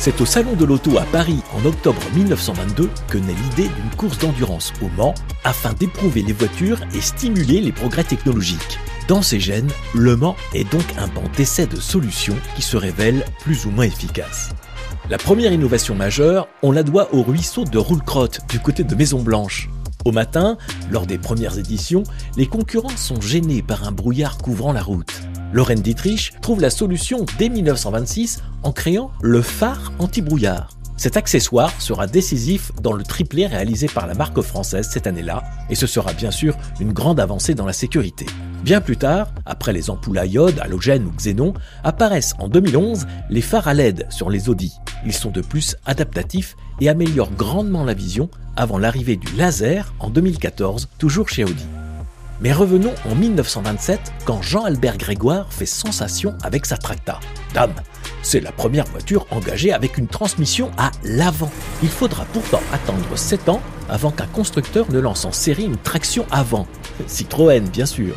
C'est au Salon de l'Auto à Paris en octobre 1922 que naît l'idée d'une course d'endurance au Mans afin d'éprouver les voitures et stimuler les progrès technologiques. Dans ces gènes, le Mans est donc un banc d'essai de solutions qui se révèlent plus ou moins efficaces. La première innovation majeure, on la doit au ruisseau de Roulecrotte du côté de Maison Blanche. Au matin, lors des premières éditions, les concurrents sont gênés par un brouillard couvrant la route. Lorraine Dietrich trouve la solution dès 1926 en créant le phare anti-brouillard. Cet accessoire sera décisif dans le triplé réalisé par la marque française cette année-là, et ce sera bien sûr une grande avancée dans la sécurité. Bien plus tard, après les ampoules à iode, halogène ou xénon, apparaissent en 2011 les phares à LED sur les Audi. Ils sont de plus adaptatifs et améliorent grandement la vision avant l'arrivée du laser en 2014, toujours chez Audi. Mais revenons en 1927 quand Jean-Albert Grégoire fait sensation avec sa Tracta. Dame, c'est la première voiture engagée avec une transmission à l'avant. Il faudra pourtant attendre 7 ans avant qu'un constructeur ne lance en série une traction avant. Citroën, bien sûr.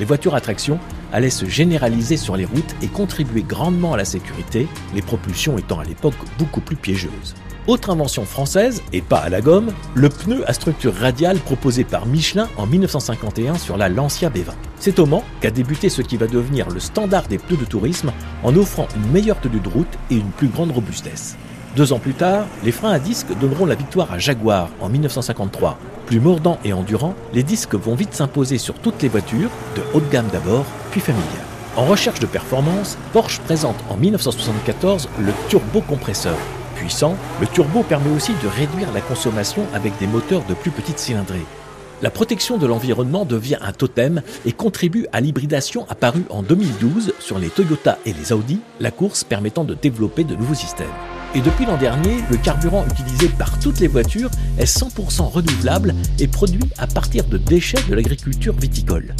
Les voitures à traction allaient se généraliser sur les routes et contribuer grandement à la sécurité, les propulsions étant à l'époque beaucoup plus piégeuses. Autre invention française, et pas à la gomme, le pneu à structure radiale proposé par Michelin en 1951 sur la Lancia B20. C'est au Mans qu'a débuté ce qui va devenir le standard des pneus de tourisme en offrant une meilleure tenue de route et une plus grande robustesse. Deux ans plus tard, les freins à disques donneront la victoire à Jaguar en 1953. Plus mordants et endurants, les disques vont vite s'imposer sur toutes les voitures, de haut de gamme d'abord, puis familiales. En recherche de performance, Porsche présente en 1974 le turbocompresseur, puissant, le turbo permet aussi de réduire la consommation avec des moteurs de plus petite cylindrée. La protection de l'environnement devient un totem et contribue à l'hybridation apparue en 2012 sur les Toyota et les Audi, la course permettant de développer de nouveaux systèmes. Et depuis l'an dernier, le carburant utilisé par toutes les voitures est 100% renouvelable et produit à partir de déchets de l'agriculture viticole.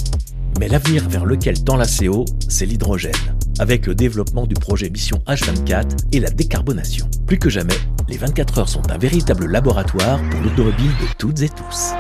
Mais l'avenir vers lequel tend la CO, c'est l'hydrogène, avec le développement du projet Mission H24 et la décarbonation. Plus que jamais, les 24 heures sont un véritable laboratoire pour l'automobile de toutes et tous.